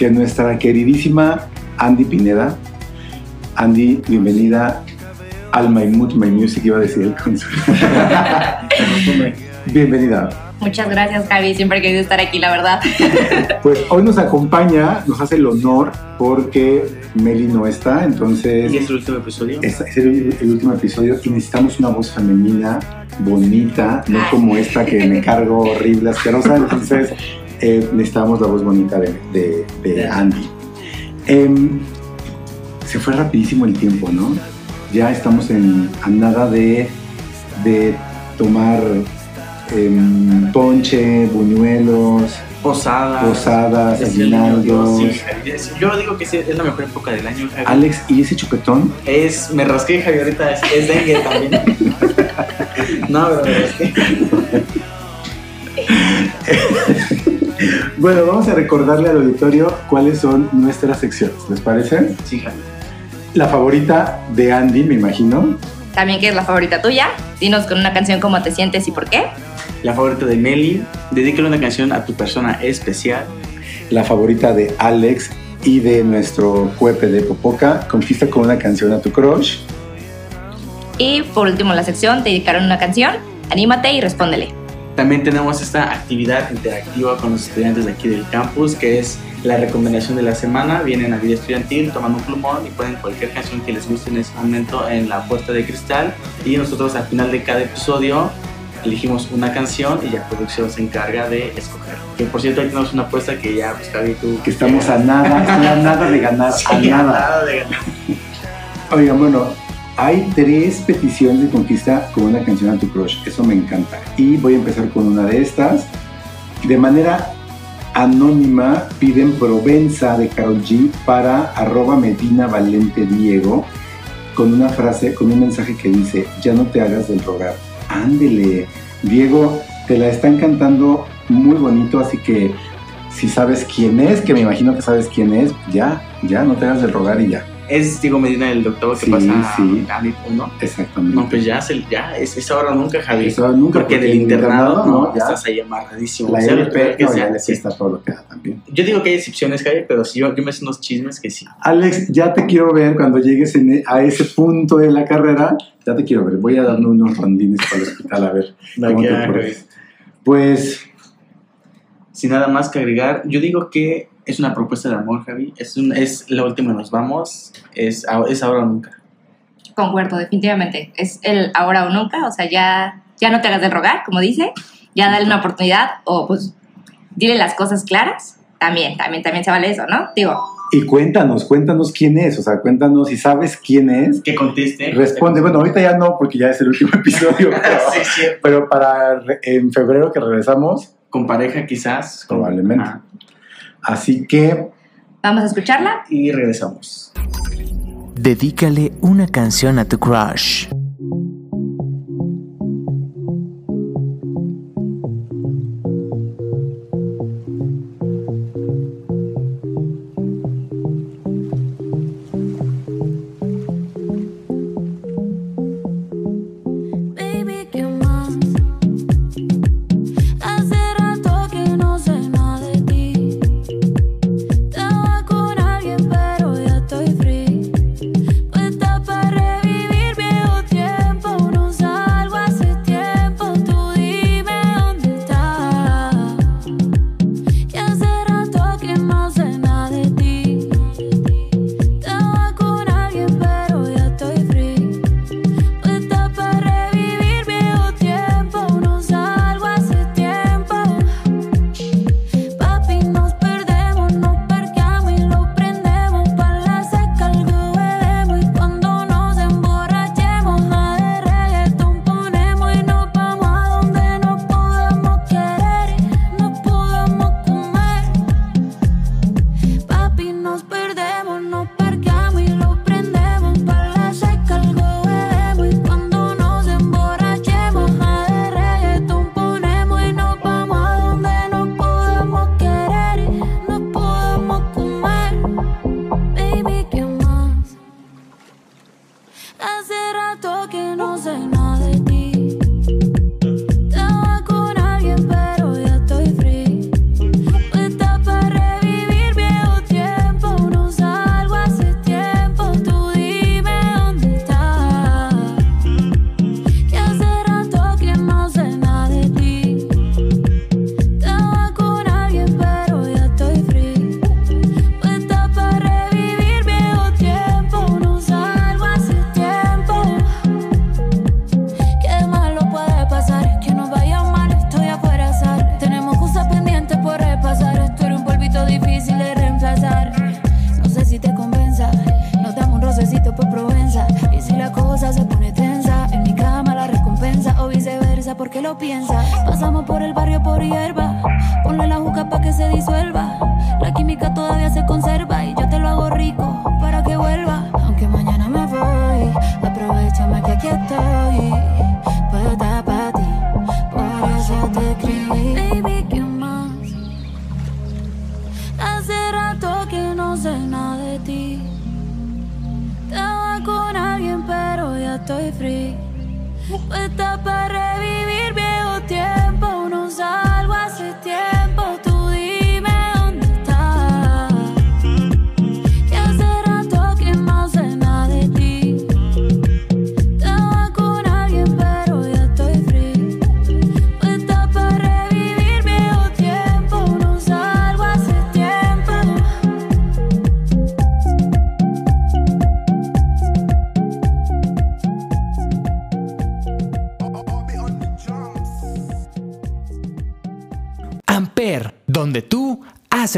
Que nuestra queridísima Andy Pineda. Andy, bienvenida al My Mood, My Music, iba a decir el cónsul. bienvenida. Muchas gracias, Javi. Siempre he querido estar aquí, la verdad. Pues hoy nos acompaña, nos hace el honor porque Meli no está, entonces Y es el último episodio. es, es el, el último episodio y necesitamos una voz femenina, bonita, no como esta que me cargo horrible, asquerosa. Entonces eh, necesitamos la voz bonita de, de- de Andy. Em, se fue rapidísimo el tiempo, ¿no? Ya estamos en, a nada de, de tomar em, ponche, buñuelos, Posada. posadas, Dios, aguinaldos. sí, Yo digo que sí, es la mejor época del año. Alex, ¿y ese chupetón? Es, me rasqué, Javi, ahorita es, es dengue también. no, pero me rasqué. Bueno, vamos a recordarle al auditorio cuáles son nuestras secciones, ¿les parece? Sí, Javi. La favorita de Andy, me imagino. También que es la favorita tuya. Dinos con una canción cómo te sientes y por qué. La favorita de Meli. Dedícale una canción a tu persona especial. La favorita de Alex y de nuestro cuepe de Popoca. Conquista con una canción a tu crush. Y por último, la sección te dedicaron una canción. Anímate y respóndele. También tenemos esta actividad interactiva con los estudiantes de aquí del campus, que es la recomendación de la semana. Vienen a vida estudiantil, tomando un plumón y ponen cualquier canción que les guste en ese momento en la puerta de cristal. Y nosotros al final de cada episodio elegimos una canción y ya producción se encarga de escoger. Que por cierto, ahí tenemos una apuesta que ya, pues Javi, tú... Que estamos a nada, a nada de ganar, a nada. nada de ganar. Oigan, bueno, hay tres peticiones de conquista con una canción a tu crush. Eso me encanta. Y voy a empezar con una de estas. De manera anónima piden Provenza de Karol G para arroba Medina Valente Diego con una frase, con un mensaje que dice, ya no te hagas del rogar. Ándele. Diego, te la están cantando muy bonito, así que si sabes quién es, que me imagino que sabes quién es, ya, ya, no te hagas del rogar y ya. Es Diego Medina, el doctor que Sí, pasa sí. a ¿no? Exactamente. No, pues ya, es el- ya es, es ahora nunca, Javi. Eso nunca, porque, del el internado, no, ya. estás ahí amarradísimo. La LP, que no, sea, la LP sí. está todo lo que da también. Yo digo que hay excepciones, Javi, pero sí, yo, yo me sé unos chismes que sí. Alex, ya te quiero ver cuando llegues en e- a ese punto de la carrera. Ya te quiero ver. Voy a darme unos rondines para el hospital a ver cómo te. Pues Sin nada más que agregar, yo digo que es una propuesta de amor, Javi. Es, un, es la última, nos vamos. Es, es ahora o nunca. Concuerdo, definitivamente. Es el ahora o nunca. O sea, ya ya no te hagas del rogar, como dice, ya dale una oportunidad o pues dile las cosas claras. También, también, también se vale eso, ¿no? Digo, Y cuéntanos, cuéntanos quién es, o sea, cuéntanos si sabes quién es. Que conteste. Responde, bueno, ahorita ya no, porque ya es el último episodio, pero, Sí, sí. pero para en febrero que regresamos, Con pareja quizás. Probablemente. Ajá. así que vamos a escucharla. Y regresamos. Dedícale una canción a tu crush.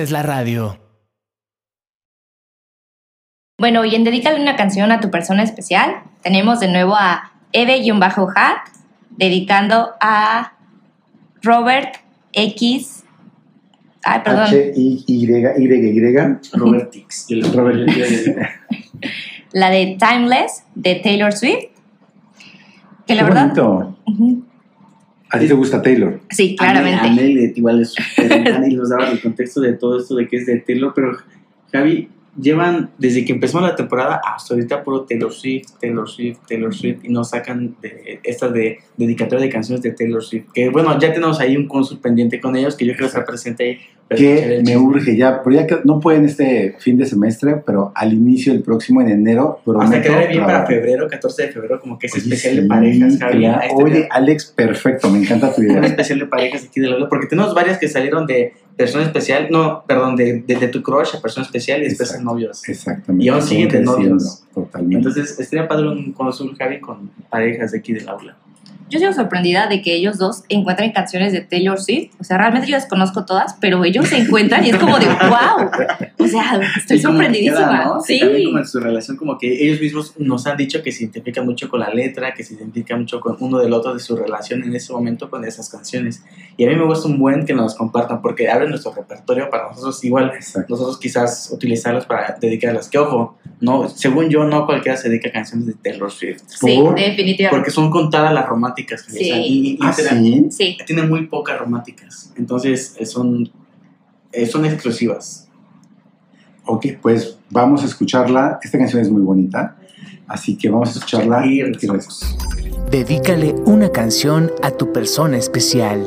Haces la radio. Bueno, y en Dedícale una canción a tu persona especial, tenemos de nuevo a Eve-Hat dedicando a Robert X. Ay, perdón. H I Y Y Y. Robert le- Robert yo- la de Timeless de Taylor Swift. Que la Qué verdad. bonito. Ujú. ¿A ti te gusta Taylor? Sí, A mí- claramente. A Mel igual es y nos daba el contexto de todo esto de que es de Taylor, pero Javi, llevan desde que empezó la temporada hasta ahorita puro Taylor Swift, Taylor Swift, Taylor Swift y nos sacan de estas de dedicatoria de canciones de Taylor Swift. Que bueno, ya tenemos ahí un consul pendiente con ellos que yo creo que está presente Que me urge ya, pero ya que no pueden este fin de semestre, pero al inicio del próximo, en enero, prometo Hasta quedar bien para febrero, 14 de febrero, como que es Oye, especial de parejas, Javi. claro. Ahí está Oye, Alex, perfecto, me encanta tu un idea. especial de parejas aquí de la porque tenemos varias que salieron de persona especial, no, perdón, de, de, de tu crush a persona especial y después a Exacto. novios. Exactamente. Y aún siguen de novios. Totalmente. Entonces, estaría padre un consul Javi con parejas de aquí del aula. Yo sigo sorprendida de que ellos dos encuentren canciones de Taylor Swift. O sea, realmente yo las conozco todas, pero ellos se encuentran y es como de wow. O sea, estoy sorprendidísima. queda, ¿no? Sí. También como en su relación, como que ellos mismos nos han dicho que se identifican mucho con la letra, que se identifican mucho con uno del otro de su relación en ese momento con esas canciones. Y a mí me gusta un buen que nos compartan, porque abren nuestro repertorio para nosotros igual, Exacto. nosotros quizás utilizarlos para dedicarlas. Que ojo, no, según yo, no cualquiera se dedica a canciones de Taylor Swift. Sí, definitivamente. Porque son contadas las románticas que Sí. Y, Ah, sí. Sí. tienen muy pocas románticas. Entonces, eh, son, eh, son exclusivas. Ok, pues vamos a escucharla. Esta canción es muy bonita. Así que vamos a escucharla. Y. Dedícale una canción a tu persona especial.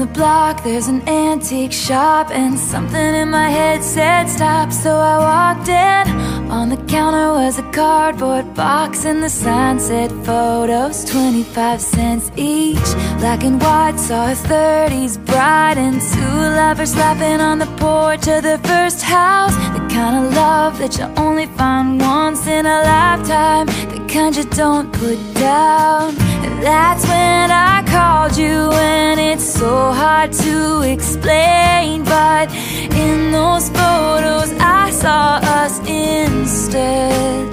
The block, there's an antique shop, and something in my head said stop. So I walked in. On the counter was a cardboard box, and the sign said photos, 25 cents each. Black and white, saw a 30s bride, and two lovers laughing on the porch of their first house. The kind of love that you only find once in a lifetime, the kind you don't put down. That's when I called you, and it's so hard to explain. But in those photos, I saw us instead.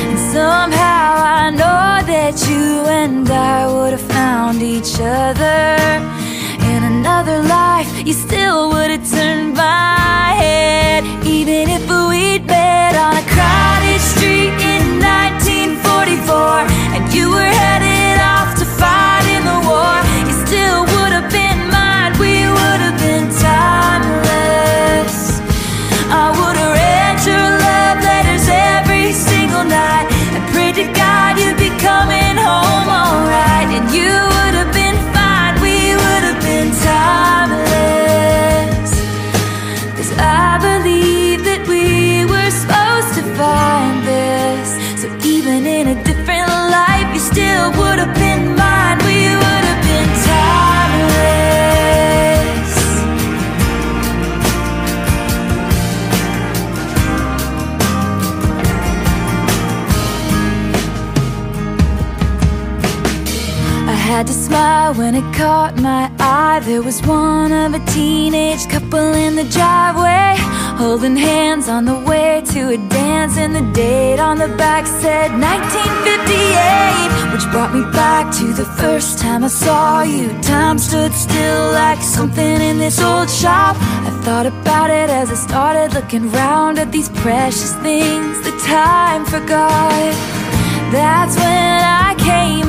And somehow I know that you and I would have found each other. In another life, you still would have turned my head. Even if smile when it caught my eye. There was one of a teenage couple in the driveway, holding hands on the way to a dance. And the date on the back said 1958, which brought me back to the first time I saw you. Time stood still like something in this old shop. I thought about it as I started looking round at these precious things the time forgot. That's when I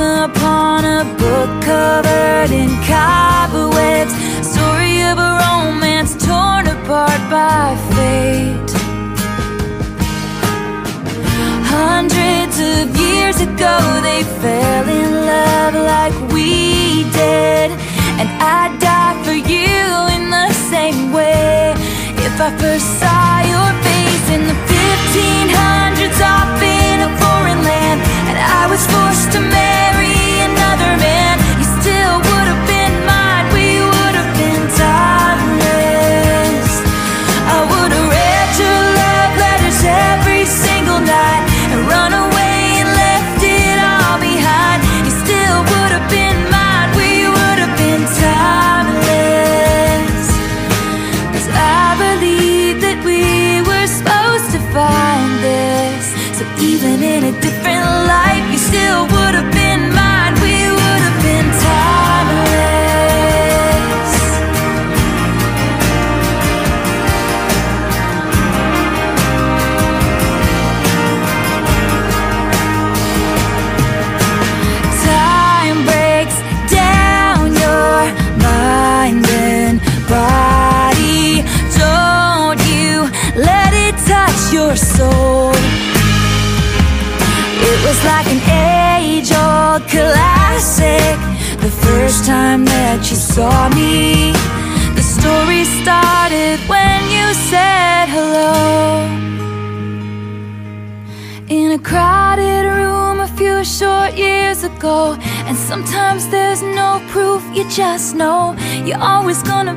upon a book covered in cobwebs. Story of a romance torn apart by fate. Hundreds of years ago, they fell in love like we did. And I'd die for you in the same way. If I first saw your face in the 1500s off in a foreign land, and I was forced to marry another man, just know you're always gonna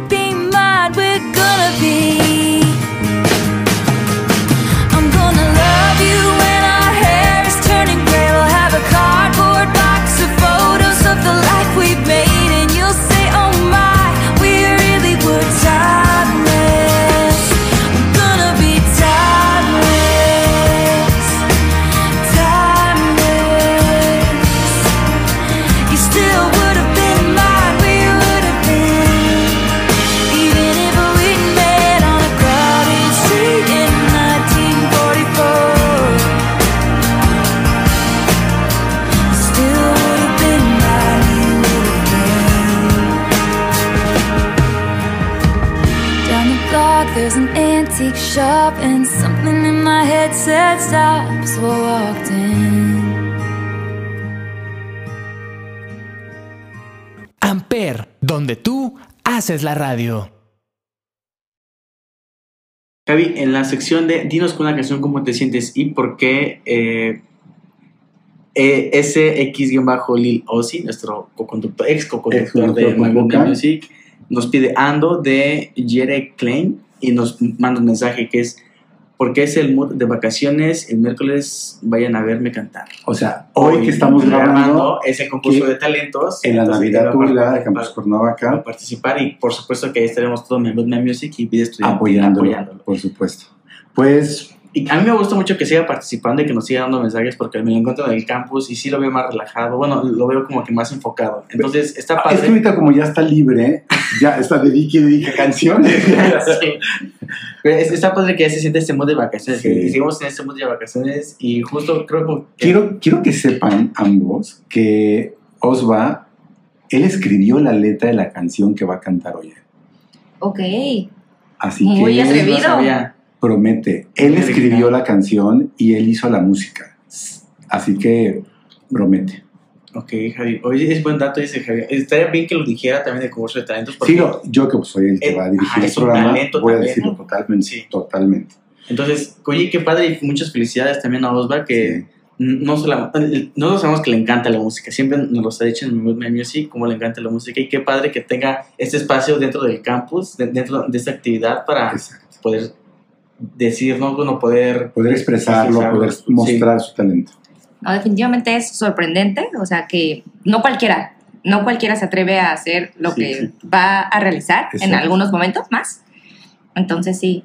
haces la radio. Javi, en la sección de Dinos con una canción cómo te sientes y por qué eh, eh, SX-Lil Ozzy, nuestro co-conductor, ex co-conductor de convoca. Music, nos pide Ando de Jere Klein y nos manda un mensaje que es porque es el mood de vacaciones, el miércoles vayan a verme cantar. O sea, hoy que estamos grabando es el concurso de talentos. en la Navidad jubilada de Campus va Cuernavaca, a participar y por supuesto que ahí estaremos todo My Good Music y Vida Estudiantil apoyándolo, apoyándolo. por supuesto. Pues Y a mí me gusta mucho que siga participando y que nos siga dando mensajes porque me lo encuentro en el campus y sí lo veo más relajado. Bueno, lo veo como que más enfocado. Entonces, está es que padre. ahorita como ya está libre, ya está dedique y dedique canciones. Sí. Pero es- Está padre que ya se siente este mood de vacaciones. Sí. Seguimos en este mood de vacaciones y justo creo que. quiero, quiero que sepan ambos que Osva, él escribió la letra de la canción que va a cantar hoy. Ok. Así Muy que atrevido. no sabía. promete, él escribió la canción y él hizo la música. Así que promete. Ok, Javi. Oye, es buen dato, dice Javi. Estaría bien que lo dijera también del concurso de talentos. Porque, Sí, no, yo que soy el que Eh, va a dirigir ajá, el programa, voy a decirlo ¿no? totalmente, Sí. totalmente. Entonces, oye, qué padre y muchas felicidades también a Osva que. Sí. no solo, nosotros sabemos que le encanta la música, siempre nos lo ha dicho en My Music, cómo le encanta la música y qué padre que tenga este espacio dentro del campus, de- dentro de esta actividad para Exacto. poder decir, ¿no? Bueno, poder... Poder expresarlo, Expresarlo, poder sí. mostrar su talento. No, definitivamente es sorprendente, o sea que no cualquiera, no cualquiera se atreve a hacer lo Sí, que sí. va a realizar en algunos momentos más. Entonces sí,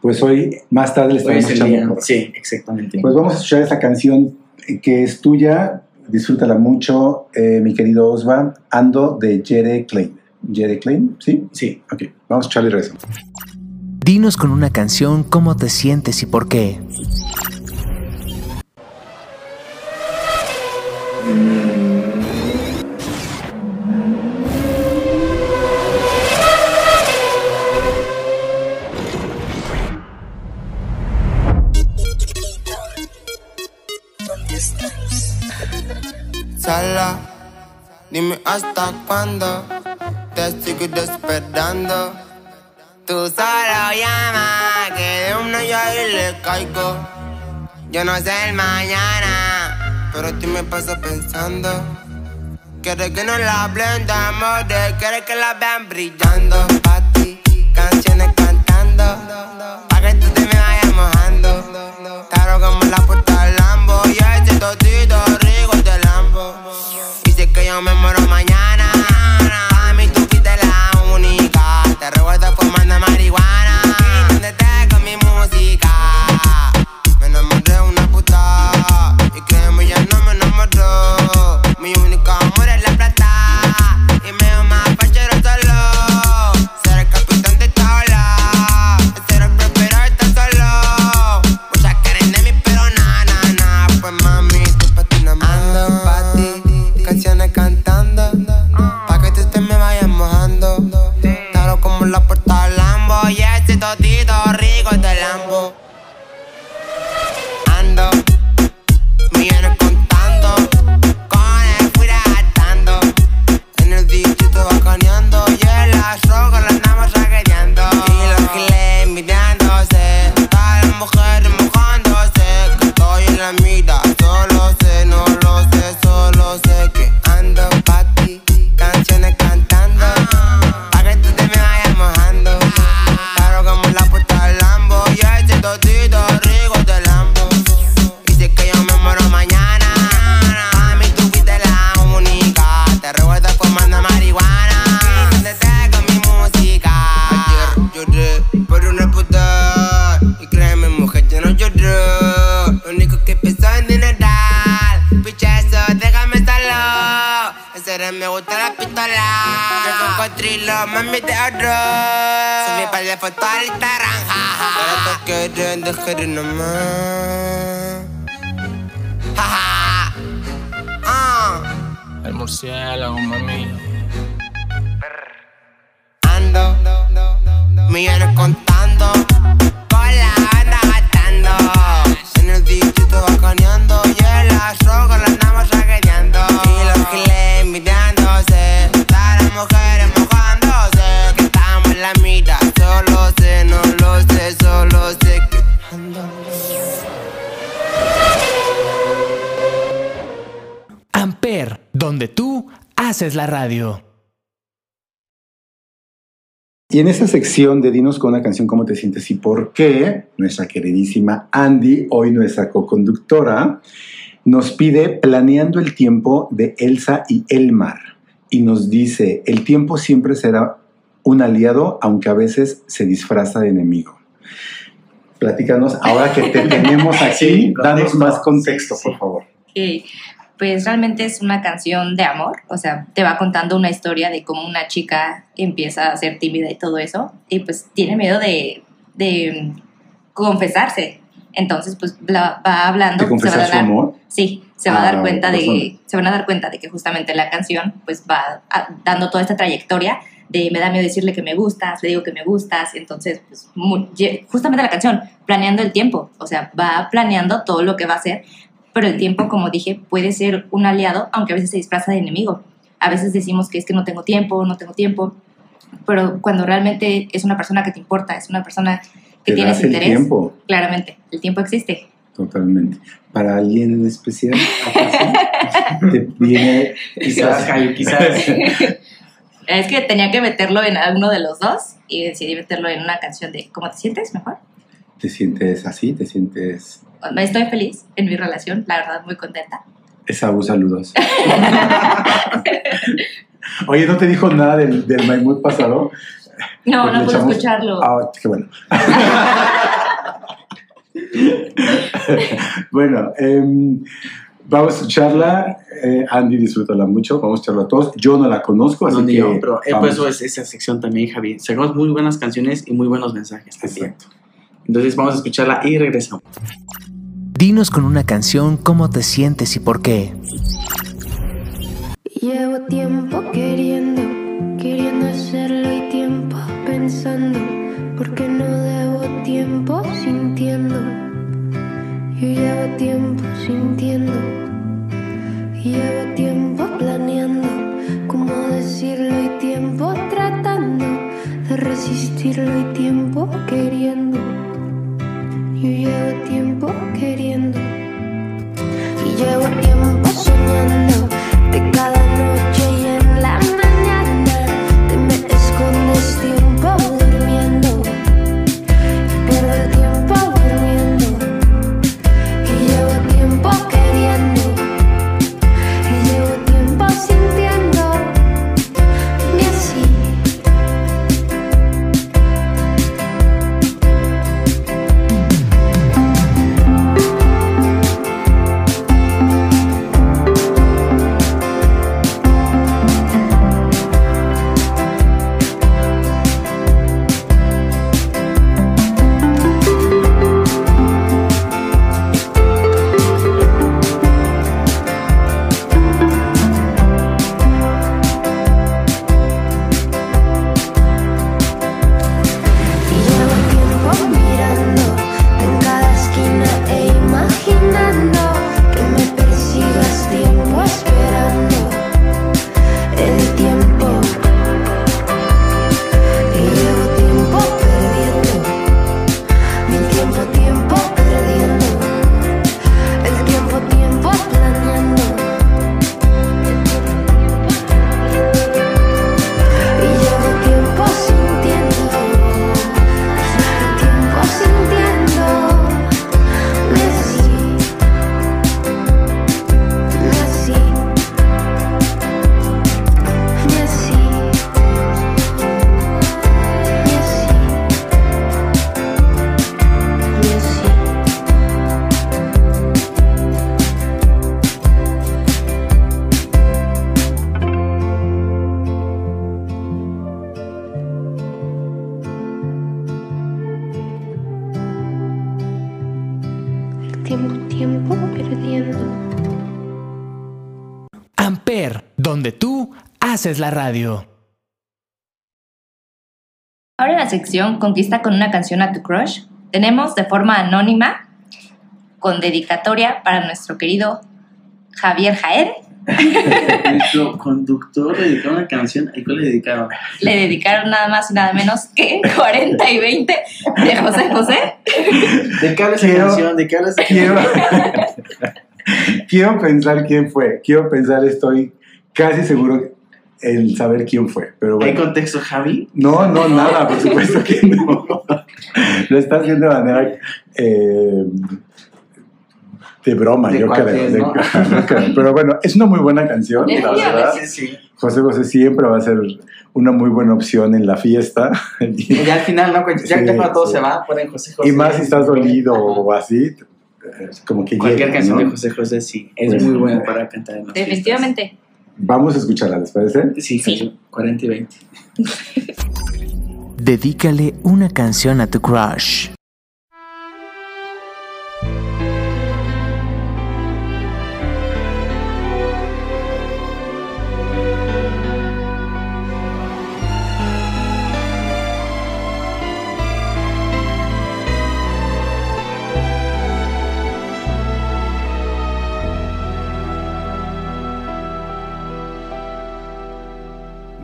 Pues hoy, más tarde, le Hoy estaremos echando. Sí, exactamente. Pues vamos a escuchar esta canción que es tuya. Disfrútala mucho, eh, mi querido Osva. Ando de Jere Klein. ¿Jere Klein? ¿Sí? sí. Ok, vamos a escucharle y regresamos. Dinos con una canción cómo te sientes y por qué. Sala, dime hasta cuándo te sigo esperando. Tú solo llama, que de una yo ahí le caigo. Yo no sé el mañana, pero ti me pasa pensando. Quieres que no la hablen de amor, quieres que la vean brillando. Pa' ti, canciones cantando, La foto al Instagram, jaja. Ahora te quieren dejar nomás. Jaja. Ah. El murciélago, mami. Ando, millones contando, con la banda gastando. En el distrito bacaneando y en la roca la andamos raqueteando. Donde tú haces la radio. Y en esta sección de Dinos con una canción cómo te sientes y por qué, nuestra queridísima Andy, hoy nuestra co-conductora, nos pide Planeando el tiempo de Elsa y Elmar. Y nos dice, el tiempo siempre será un aliado, aunque a veces se disfraza de enemigo. Platícanos, ahora que te tenemos aquí, Sí, danos contexto. más contexto, por favor. Ok, Pues realmente es una canción de amor, o sea, te va contando una historia de cómo una chica empieza a ser tímida y todo eso, y pues tiene miedo de, de confesarse. Entonces, pues la- va hablando, ¿Te se va a confesar su dar, amor? sí, se va a Ah, dar cuenta de, se van a dar cuenta de que justamente la canción, pues va a- dando toda esta trayectoria de me da miedo decirle que me gustas, le digo que me gustas, entonces, pues, mu- lle- justamente la canción, planeando el tiempo, o sea, va planeando todo lo que va a hacer, pero el tiempo, como dije, puede ser un aliado, aunque a veces se disfraza de enemigo. A veces decimos que es que no tengo tiempo, no tengo tiempo, pero cuando realmente es una persona que te importa, es una persona que tienes das el interés, tiempo, claramente, el tiempo existe. totalmente. ¿Para alguien en especial? ¿Te viene Quizás, quizás. Es que tenía que meterlo en uno de los dos y decidí meterlo en una canción de ¿Cómo te sientes? Mejor. ¿Te sientes así? ¿Te sientes...? Estoy feliz en mi relación, la verdad, muy contenta. Esaú, saludos. Oye, ¿no te dijo nada del, del Maimut pasado? No, Pues no puedo echamos- escucharlo. Ah, qué bueno. bueno, em, vamos a escucharla. Eh, Andy, disfrútala mucho. Vamos a escucharla todos. Yo no la conozco, así No, ni que... yo, pero eh, eso es esa sección también, Javi. Sacamos muy buenas canciones y muy buenos mensajes también. Exacto. Entonces vamos a escucharla y regresamos. Dinos con una canción cómo te sientes y por qué. Llevo tiempo queriendo, queriendo hacerlo y tiempo pensando, porque no debo tiempo sintiendo. Yo llevo tiempo sintiendo, llevo tiempo planeando, haces la radio. Ahora en la sección Conquista con una canción a tu crush, tenemos de forma anónima, con dedicatoria para nuestro querido Javier Jaer. Nuestro conductor le dedicó una canción. ¿A cuál le dedicaron? Le dedicaron nada más y nada menos que 40 y 20 de José José. ¿De qué habla esa canción? ¿De qué habla esa Quiero, quiero pensar quién fue. Quiero pensar, estoy casi seguro en saber quién fue. Pero ¿Hay bueno. contexto, Javi? No, no, nada, por supuesto que no. Lo está haciendo de manera eh, de broma, De yo creo. Pero bueno, es una muy buena canción, la verdad. Sí, sí. José José siempre va a ser una muy buena opción en la fiesta. Y ya al final, ¿no? Pues Ya, Sí, ya cuando todo sí. se va, ponen José José. Y más si estás dolido o así, como que Cualquier llega, canción ¿no? de José José, sí. Es Pues, muy buena para cantar en las Definitivamente. Vamos a escucharla, ¿les parece? Sí. sí. 40 y 20. Dedícale una canción a tu crush.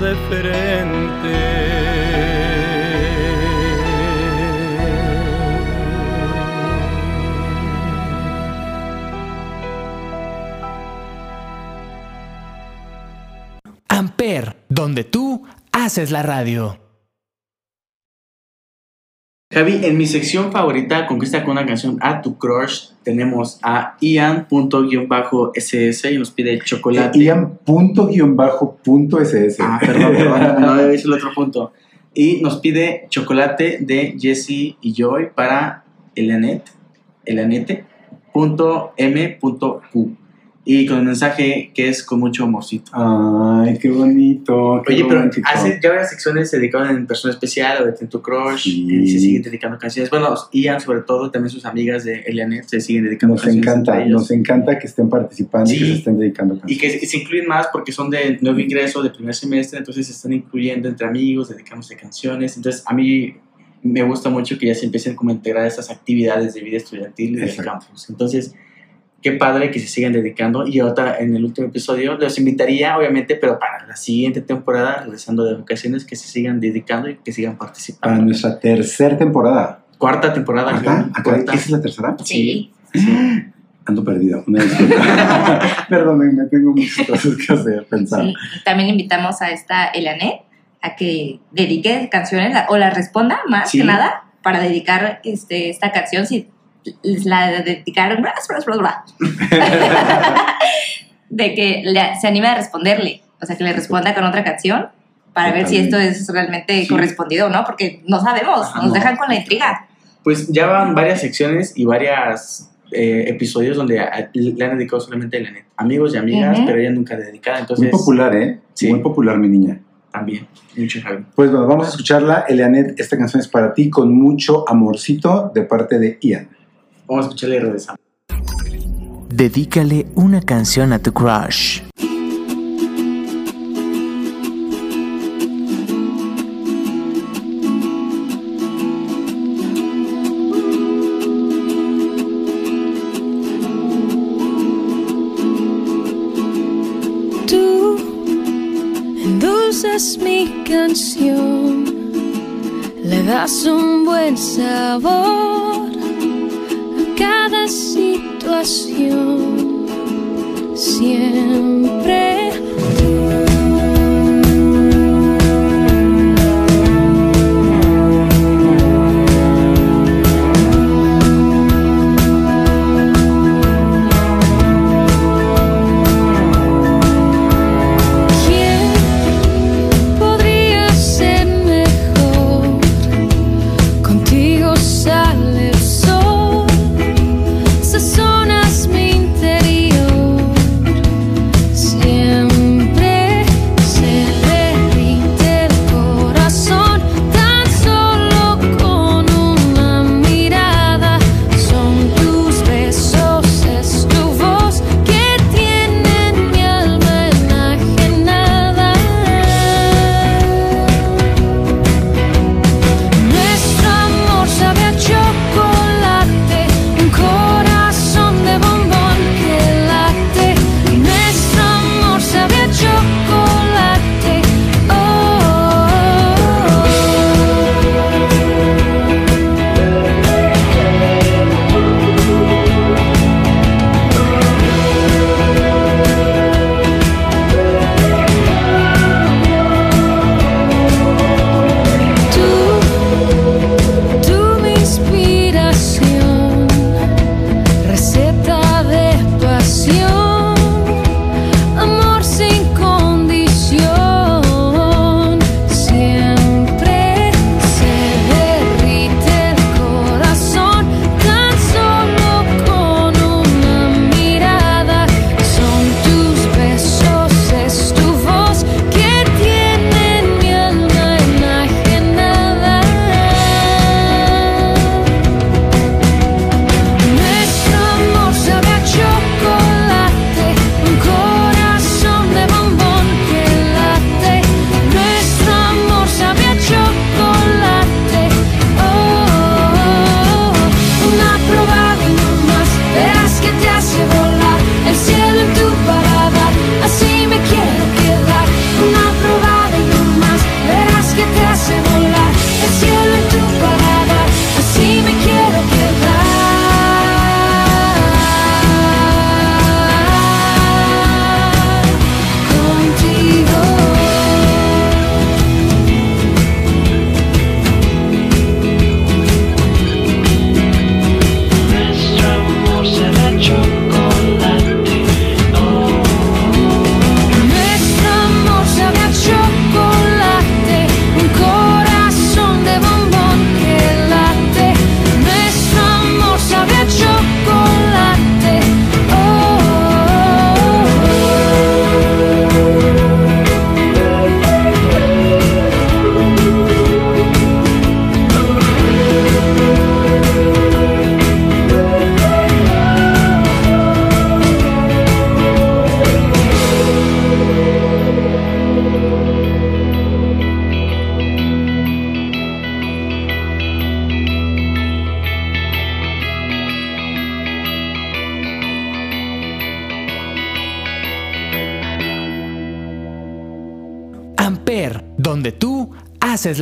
de frente. Amper, donde tú haces la radio. Javi, en mi sección favorita, Conquista con una canción a tu crush, tenemos a Ian.ss y nos pide chocolate. Eh, Ian punto guion bajo punto ss. Ah, perdón, perdón, no ser el otro punto. Y nos pide chocolate de Jesse y Joy para Elanet, elanete.m.q. Y con el mensaje que es con mucho amorcito. Ay, qué bonito. qué Oye, pero hace ya varias secciones dedicadas en persona especial o de tu crush Sí. y se siguen dedicando canciones. Bueno, Ian, sobre todo, también sus amigas de Elianet se siguen dedicando Nos canciones. encanta, entre ellos. nos encanta que estén participando y que se estén dedicando Y canciones. que se- se incluyen más porque son de nuevo ingreso, de primer semestre, entonces se están incluyendo entre amigos, dedicándose canciones. Entonces, a mí me gusta mucho que ya se empiecen como a integrar esas actividades de vida estudiantil y del campus. Entonces, qué padre que se sigan dedicando. Y ahora, en el último episodio, los invitaría, obviamente, pero para la siguiente temporada, regresando de vacaciones, que se sigan dedicando y que sigan Para participando. nuestra tercera temporada. Cuarta temporada. ¿Cuarta? Javi, ¿Acá- cuarta. ¿Esa es la tercera? Sí. Ando perdido. Una disculpa. Perdónenme, tengo muchas cosas que hacer, pensar. Sí, También invitamos a esta Elanet a que dedique canciones o la responda más Sí. que nada para dedicar este, esta canción. Si la dedicaron, bla, bla, bla, bla, de que le- se anime a responderle, o sea, que le responda con otra canción para ver si esto es realmente Sí. correspondido o no, porque no sabemos, Ajá, nos no. dejan con la intriga. Pues ya van varias secciones y varios episodios donde a- le han dedicado solamente a Elanet. Amigos y amigas, Ujú. pero ella nunca dedicada. Entonces, Muy popular, ¿eh? Sí. Muy popular, mi niña. también. Mucho Javi. Pues bueno, vamos a escucharla. Elianet, esta canción es para ti con mucho amorcito de parte de Ian. Vamos a escucharle y regresamos. Dedícale una canción a tu crush. Tú endulzas mi canción, le das un buen sabor situación. Siempre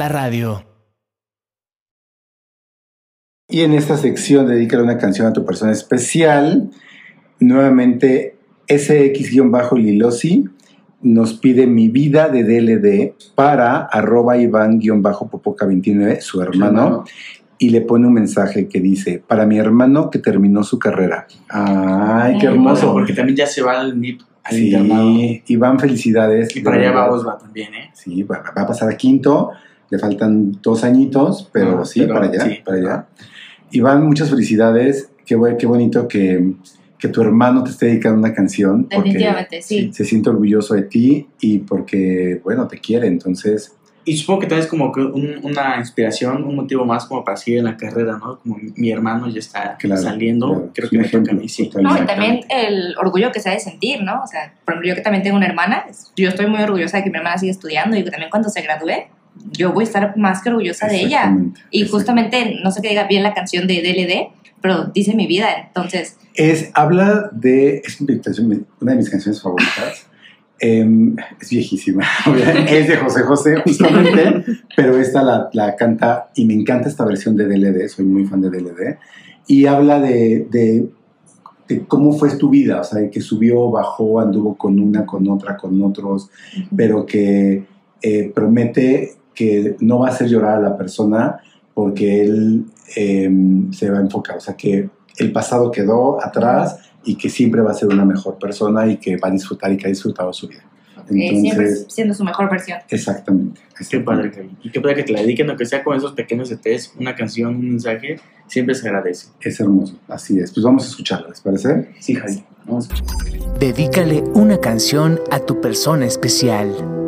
la radio. Y en esta sección, dedícale una canción a tu persona especial. Nuevamente, SX-Lilosi nos pide mi vida de DLD para arroba Iván-Popoca29, su hermano, y le pone un mensaje que dice, para mi hermano que terminó su carrera. Ay, qué hermoso. Porque también ya se va al MIP, al Sí, internado. Iván, felicidades. Y para allá va. Osva también, ¿eh? Sí, va, va a pasar a quinto, le faltan dos añitos, pero Ah, sí, pero para allá, sí. para allá. Iván, muchas felicidades. Qué, qué bonito que, que tu hermano te esté dedicando una canción. porque Definitivamente, sí. Se siente orgulloso de ti y porque, bueno, te quiere. Entonces, Y supongo que también es como que un- una inspiración, un motivo más como para seguir en la carrera, ¿no? Como mi hermano ya está Claro, saliendo, claro. creo que me toca a mí, sí. No, y también el orgullo que se ha de sentir, ¿no? O sea, por ejemplo, yo que también tengo una hermana, yo estoy muy orgullosa de que mi hermana siga estudiando y que también cuando se gradúe, yo voy a estar más que orgullosa de ella. Y justamente, no sé qué diga bien la canción de DLD, pero dice mi vida, entonces, Es, habla de, es una de mis canciones favoritas. Em, es viejísima, es de José José justamente, pero esta la, la canta y me encanta esta versión de DLD, soy muy fan de DLD, y habla de, de, de cómo fue tu vida, o sea, de que subió, bajó, anduvo con una, con otra, con otros, pero que eh, promete que no va a hacer llorar a la persona porque él em, se va a enfocar, o sea, que el pasado quedó atrás y que siempre va a ser una mejor persona y que va a disfrutar y que ha disfrutado su vida. eh, siempre Entonces, siendo su mejor versión. exactamente. Qué padre. Y qué padre que te la dediquen, aunque sea con esos pequeños ETs, una canción, un mensaje, siempre se agradece. Es hermoso, así es. Pues vamos a escucharlo, ¿les parece? Sí, Javi. Vamos. Dedícale una canción a tu persona especial.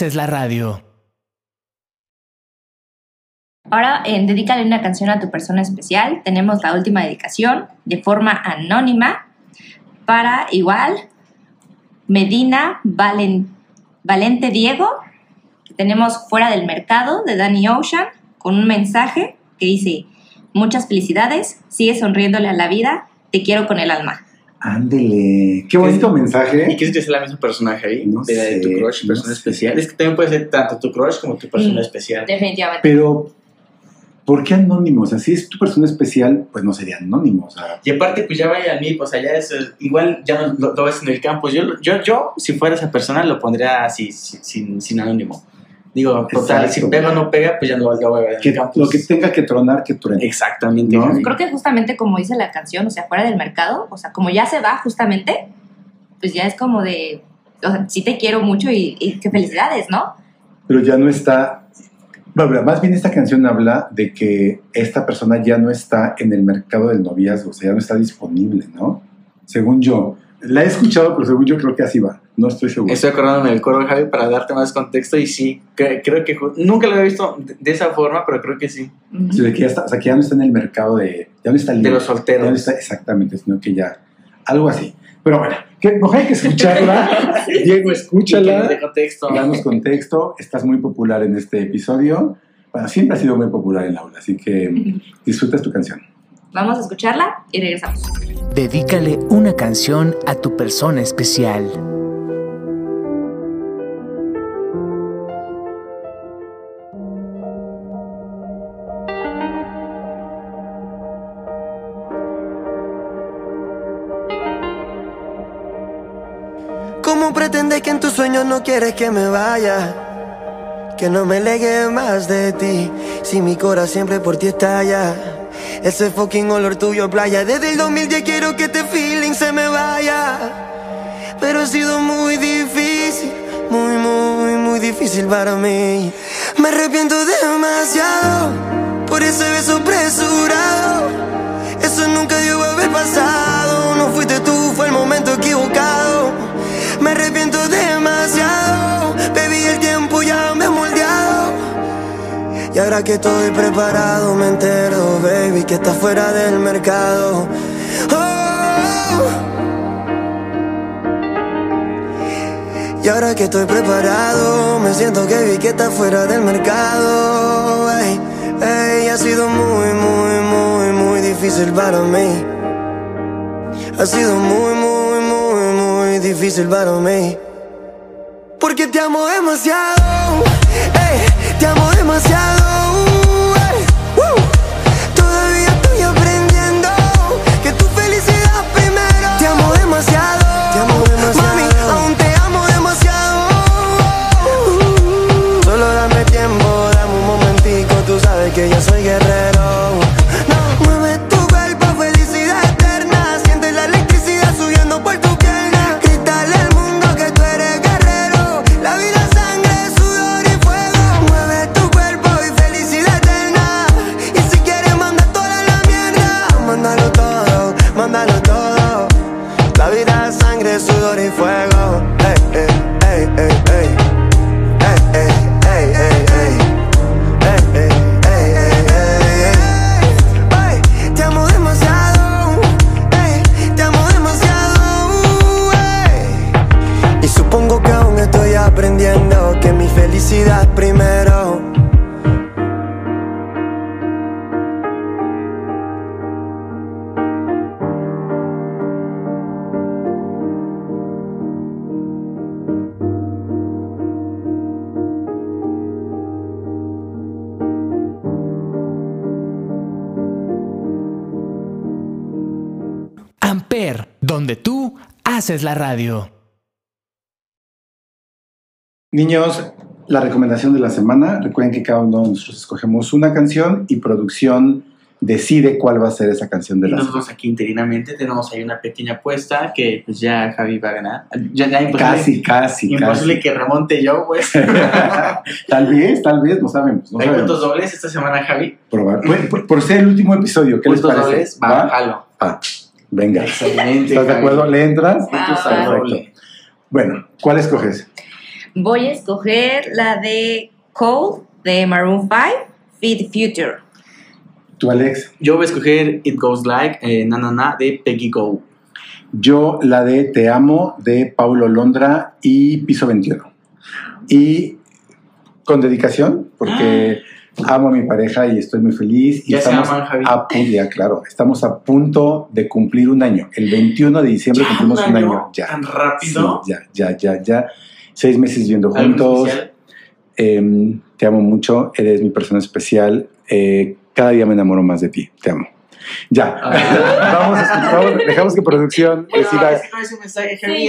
Haces la radio. Ahora, en Dedícale una canción a tu persona especial, tenemos la última dedicación de forma anónima para igual Medina Valen- Valente Diego. Tenemos Fuera del Mercado de Danny Ocean con un mensaje que dice, muchas felicidades, sigue sonriéndole a la vida, te quiero con el alma. Ándele. Qué bonito ¿Y mensaje. quieres que sea la misma persona ahí? No de, de tu sé, crush, no persona sé. especial. Es que también puede ser tanto tu crush como tu persona especial. Definitivamente. Pero, ¿por qué anónimo? O sea, si es tu persona especial, pues no sería anónimo. O sea, Y aparte, pues ya vaya al MIP, o sea, ya es, eh, igual ya no lo, lo ves en el campus. Yo, yo, yo, si fuera esa persona, lo pondría así, sin, sin, sin anónimo. Digo, total, Exacto. si pega o no pega, pues ya no lo voy a ver en que lo que tenga que tronar, que truene. Exactamente. ¿No? Creo que justamente como dice la canción, o sea, fuera del mercado, o sea, como ya se va justamente, pues ya es como de, o sea, sí te quiero mucho y, y qué felicidades, ¿no? Pero ya no está. Bueno, más bien esta canción habla de que esta persona ya no está en el mercado del noviazgo, o sea, ya no está disponible, ¿no? Según yo. La he escuchado, pero según yo creo que así va. No estoy seguro. Estoy acordándome del coro, Javi, para darte más contexto. Y sí, cre- creo que nunca lo había visto de, de esa forma, pero creo que sí. Ujú. Sí, de que ya está, o sea, que ya no está en el mercado de. Ya no está De libre. los Ya no solteros. está exactamente, sino que ya. Algo así. Pero bueno, que, mejor hay que escucharla. Diego, escúchala. De contexto. Danos contexto. Estás muy popular en este episodio. Bueno, siempre has sido muy popular en la aula, así que disfrutas tu canción. Vamos a escucharla y regresamos. Dedícale una canción a tu persona especial. Sueños no quieres que me vaya? Que no me legue más de ti. Si mi corazón siempre por ti estalla Ese fucking olor tuyo playa. Desde el 2010 quiero que este feeling se me vaya Pero ha sido muy difícil Muy, muy, muy difícil para mí. Me arrepiento demasiado Por ese beso apresurado. Eso nunca debió haber pasado No fuiste tú, fue el momento equivocado Arrepiento demasiado Baby, el tiempo ya me ha moldeado Y ahora que estoy preparado Me entero, baby, que estás fuera del mercado Oh. Y ahora que estoy preparado, me siento que vi que está fuera del mercado. Ey, ey, ha sido muy, muy, muy, muy difícil para mí. Ha sido muy, muy, difícil para mí. Porque te amo demasiado. Ey, te amo demasiado. Mándalo todo, mándalo todo. Haces la radio. Niños, la recomendación de la semana. Recuerden que cada uno de nosotros escogemos una canción y producción decide cuál va a ser esa canción de Y la semana. nosotros aquí interinamente tenemos ahí una pequeña apuesta que pues ya Javi va a ganar. Ya, ya imposible, Casi, casi, imposible casi. que remonte yo, pues. tal vez, tal vez, no sabemos. No ¿Hay sabemos. puntos dobles esta semana, Javi? Probar- Por, por- por ser el último episodio, ¿qué les ¿Puntos parece? dobles? Va, jalo. Ah, venga. Excelente. ¿Estás de acuerdo? ¿Le entras? Ah, Perfecto. Bueno, ¿cuál escoges? Voy a escoger la de Cold de Maroon 5, Feed Future. ¿Tú, Alex? Yo voy a escoger It Goes Like, eh, Na Na Na de Peggy Go. Yo la de Te Amo de Paulo Londra y Piso 21. Y con dedicación, porque amo a mi pareja y estoy muy feliz. Y Ya se estamos aman, Javi. a ya, claro, estamos a punto de cumplir un año. El 21 de diciembre ¿Ya cumplimos un un año? Ya. ¿Tan rápido? Sí, ya, ya, ya, ya. Seis meses viviendo ¿Algo juntos. Em, te amo mucho, eres mi persona especial. Eh, cada día me enamoro más de ti. Te amo. Ya. Ah. vamos a escuchar, vamos- dejamos que producción decida. Sí, sí.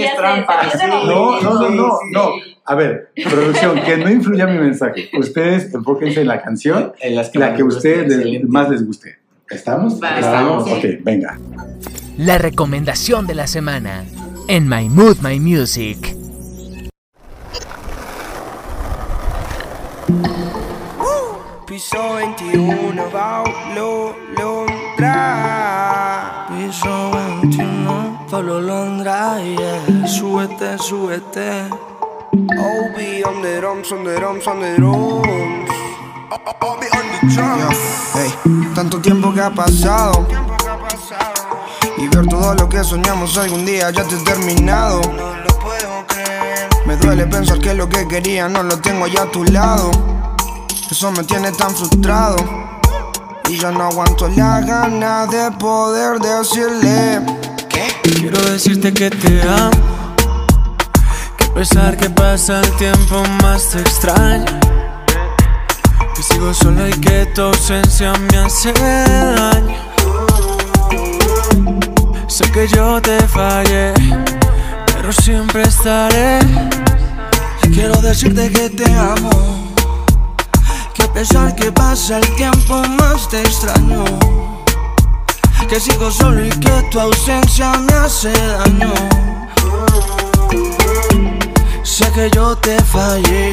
No, no, no, Sí, no, sí. no. A ver, producción, que no influya mi mensaje. Ustedes enfóquense en la canción, En las la que a ustedes más les guste. ¿Estamos? Estamos. Ok, venga. La recomendación de la semana en My Mood My Music. Piso 21, Paulo Londra. Piso 21, Paulo Londra, yeah. Súbete, súbete. Obi on the drums, on the drums, on the drums. Obi on the drums. Hey, tanto tiempo que ha pasado. Y ver todo lo que soñamos algún día ya te he terminado. No lo puedo creer. Me duele pensar que lo que quería no lo tengo ya a tu lado. Eso me tiene tan frustrado. Y ya no aguanto la gana de poder decirle que Quiero decirte que te amo. Que a pesar que pasa el tiempo más te extraño. Que sigo solo y que tu ausencia me hace daño. Sé que yo te fallé, pero siempre estaré. Quiero decirte que te amo. Pesar que pasa el tiempo más te extraño. Que sigo solo y que tu ausencia me hace daño. Sé que yo te fallé,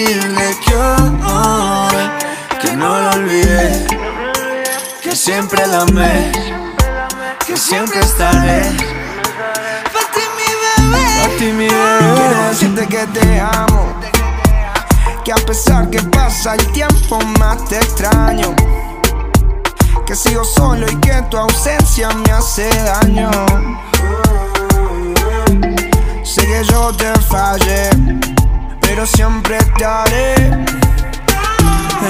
decirle que hoy que no lo olvidé, que siempre la amé, que siempre estaré. Pa' ti, mi bebé. A ti mi Quiero bebé. decirte que te amo. Que a pesar que pasa el tiempo más te extraño. Que sigo solo y que tu ausencia me hace daño. Sé que yo te fallé, pero siempre estaré.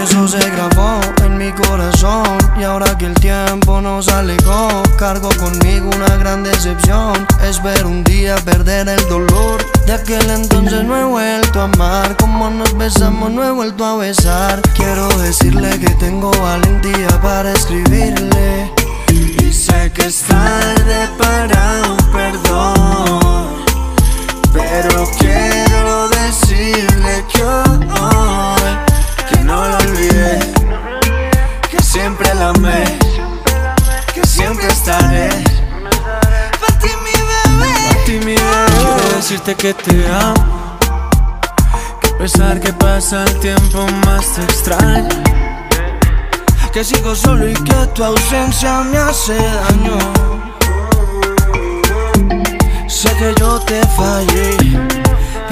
Eso se grabó en mi corazón Y ahora que el tiempo nos alejó Cargo conmigo una gran decepción. Es ver un día perder el dolor. De aquel entonces no he vuelto a amar. Como nos besamos no he vuelto a besar. Quiero decirle que tengo valentía para escribirle. Y sé que es tarde para un perdón, pero quiero decirle que hoy que no lo olvidé, que siempre la amé, que siempre estaré. Pa' ti mi bebé. Quiero decirte que te amo, que a pesar que pasa el tiempo más te extraño. Que sigo solo y que tu ausencia me hace daño Sé que yo te fallé,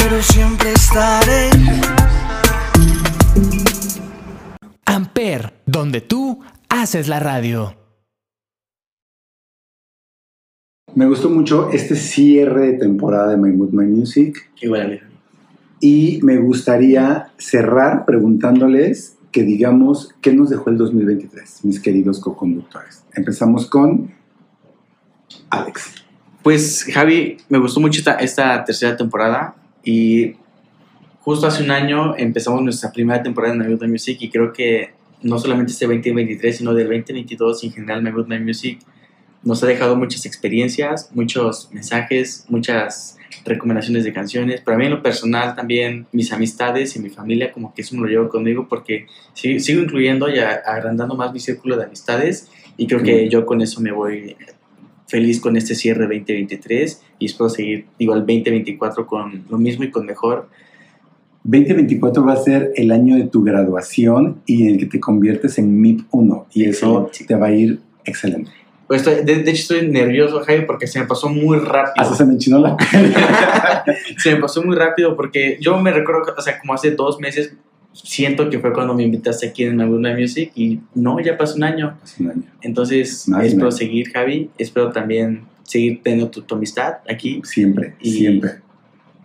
pero siempre estaré Amper, donde tú haces la radio. Me gustó mucho este cierre de temporada de My Mood, My Music. Igual. Y me gustaría cerrar preguntándoles que digamos qué nos dejó el 2023, mis queridos co-conductores. Empezamos con Alex. Pues Javi, me gustó mucho esta, esta tercera temporada y justo hace un año empezamos nuestra primera temporada en My Mood My Music y creo que no solamente este 2023, sino del 2022 y en general My Mood My Music nos ha dejado muchas experiencias, muchos mensajes, muchas recomendaciones de canciones, pero a mí en lo personal también mis amistades y mi familia como que eso me lo llevo conmigo porque sigo, sigo incluyendo y agrandando más mi círculo de amistades y creo que yo con eso me voy feliz con este cierre 2023 y espero seguir igual 2024 con lo mismo y con mejor. 2024 va a ser el año de tu graduación y en el que te conviertes en MIP 1 y eso te va a ir excelente. Pues estoy- de, de hecho estoy nervioso, Javi, porque se me pasó muy rápido. Hasta se me enchinó la se me pasó muy rápido porque yo me recuerdo, o sea, como hace dos meses, siento que fue cuando me invitaste aquí en My Music y no, ya pasó un año. Hace un año. Entonces, Más espero seguir, Javi. Espero también seguir teniendo tu, tu amistad aquí. Siempre, Y- siempre.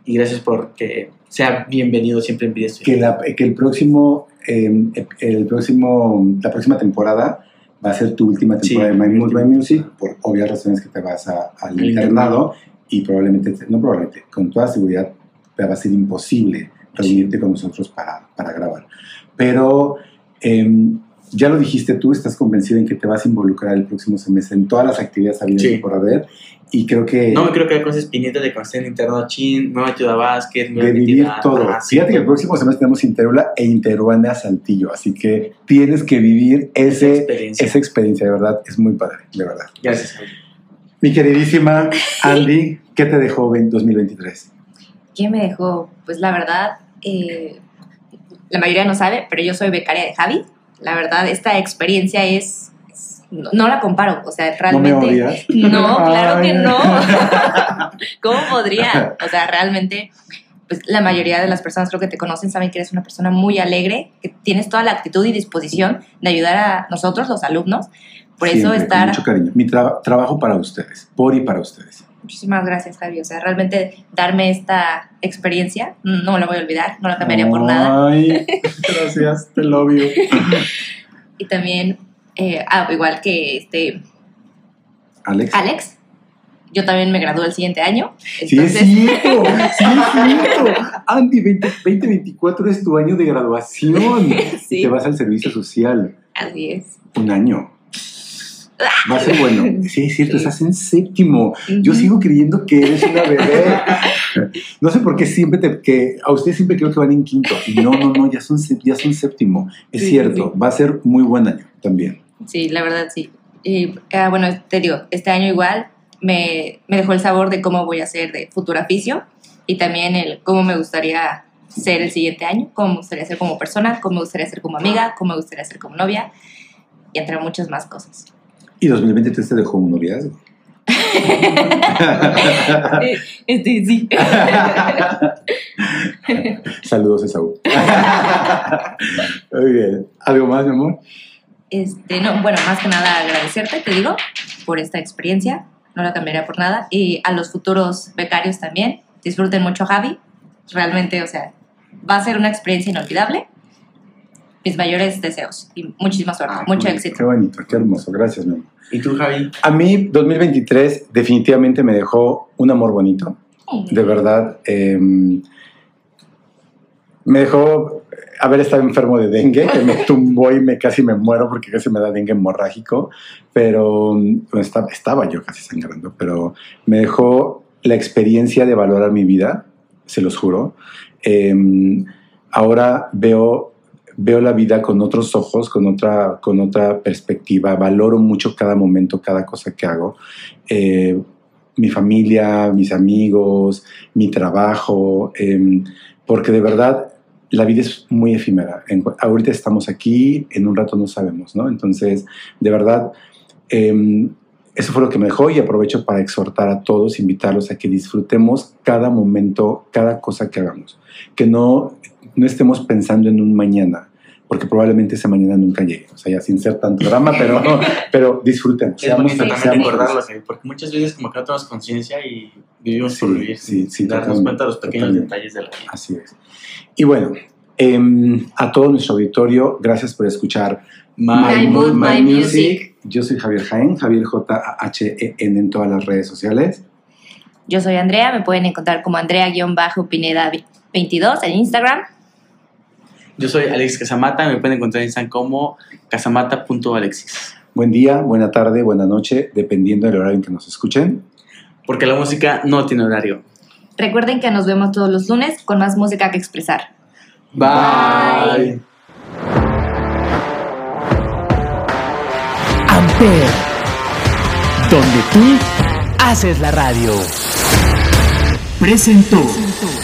Y gracias por que sea bienvenido siempre en Vida Que, la- que el próximo, eh, el próximo, la próxima temporada va a ser tu última Sí, temporada de My última. Music, por obvias razones que te vas a- al internado y probablemente, no probablemente, con toda seguridad te va a ser imposible reunirte con nosotros para, para grabar. Pero em, ya lo dijiste tú, estás convencido en que te vas a involucrar el próximo semestre en todas las actividades habidas Sí. por haber y creo que... No me quiero quedar con esas espinitas de en el internado chin, me voy a ayudar a básquet, voy de vivir todo. ah, sí, Fíjate que el próximo semestre tenemos Interula e Interuana Saltillo, así que tienes que vivir Esa ese, experiencia. esa experiencia, de verdad, es muy padre, de verdad. Gracias, Javi. Mi queridísima Andy, ¿qué te dejó 20- 2023? ¿Qué me dejó? Pues la verdad, eh, la mayoría no sabe, pero yo soy becaria de Javi. La verdad, esta experiencia es... no, no la comparo, o sea, ¿No me realmente... odias? No, claro que no. ¿Cómo podría? O sea, realmente, pues la mayoría de las personas creo que te conocen saben que eres una persona muy alegre, que tienes toda la actitud y disposición de ayudar a nosotros, los alumnos. Por eso con estar... mucho cariño. Mi tra- trabajo para ustedes, por y para ustedes. Muchísimas gracias, Javi. O sea, realmente darme esta experiencia, no me la voy a olvidar, no la cambiaría por nada. Ay, gracias, te love you. Y también, eh, ah, igual que este Alex. Alex, yo también me gradúo el siguiente año. Sí, es Entonces, cierto, sí, es cierto. Andy, 20 2024 es tu año de graduación. Sí. Y te vas al servicio social. así es. Un año. Va a ser bueno. Sí, es cierto, estás en séptimo. Yo Ujú. sigo creyendo que eres una bebé. No sé por qué siempre te, que a ustedes siempre creo que van en quinto. Y no, no, no, ya son, ya son séptimo. Es Sí, cierto, va a ser muy buen año también. Sí, la verdad sí. Y ah, bueno, te digo, este año igual me, me dejó el sabor de cómo voy a ser de futuro oficio y también el cómo me gustaría ser el siguiente año, cómo me gustaría ser como persona, cómo me gustaría ser como amiga, cómo me gustaría ser como novia y entre muchas más cosas. Y 2023 te dejó un noviazgo. Este, sí. Saludos, Esaú. Muy bien. ¿Algo más, mi amor? Este, no, bueno, más que nada agradecerte, te digo, por esta experiencia, no la cambiaría por nada, y a los futuros becarios también, disfruten mucho Javi, realmente, o sea, va a ser una experiencia inolvidable, mis mayores deseos, y muchísima suerte, Ah, mucho qué éxito. Qué bonito, qué hermoso. Gracias, mi amor. ¿Y tú, Javi? A mí, 2023 definitivamente me dejó un amor bonito. De verdad. eh, me dejó haber estado enfermo de dengue, que me tumbó y me casi me muero porque casi me da dengue hemorrágico. Pero bueno, estaba, estaba yo casi sangrando, pero me dejó la experiencia de valorar mi vida, se los juro. Eh, ahora veo veo la vida con otros ojos, con otra, con otra perspectiva, valoro mucho cada momento, cada cosa que hago. Eh, mi familia, mis amigos, mi trabajo, eh, porque de verdad la vida es muy efímera. Ahorita estamos aquí, en un rato no sabemos, ¿no? Entonces, de verdad, eh, eso fue lo que me dejó y aprovecho para exhortar a todos, invitarlos a que disfrutemos cada momento, cada cosa que hagamos. Que no, no estemos pensando en un mañana, porque probablemente ese mañana nunca llegue. O sea, ya sin ser tanto drama, pero, pero disfrutemos. Es bonito también seamos recordarlo, porque muchas veces como que no tenemos conciencia y vivimos Sí, por vivir, sí, sí, darnos cuenta de los pequeños totalmente. detalles de la vida. Así es. Y bueno, em, a todo nuestro auditorio, gracias por escuchar My Mood, My Music. Yo soy Javier Jaén, Javier J-H-E-N en todas las redes sociales. Yo soy Andrea, me pueden encontrar como Andrea-Pineda22 en Instagram. Yo soy Alexis Casamata, me pueden encontrar en Instagram como casamata.alexis. Buen día, buena tarde, buena noche, dependiendo del horario en que nos escuchen. Porque la música no tiene horario. Recuerden que nos vemos todos los lunes con más música que expresar. Bye. Amper, donde tú haces la radio. Presentó. Presentó.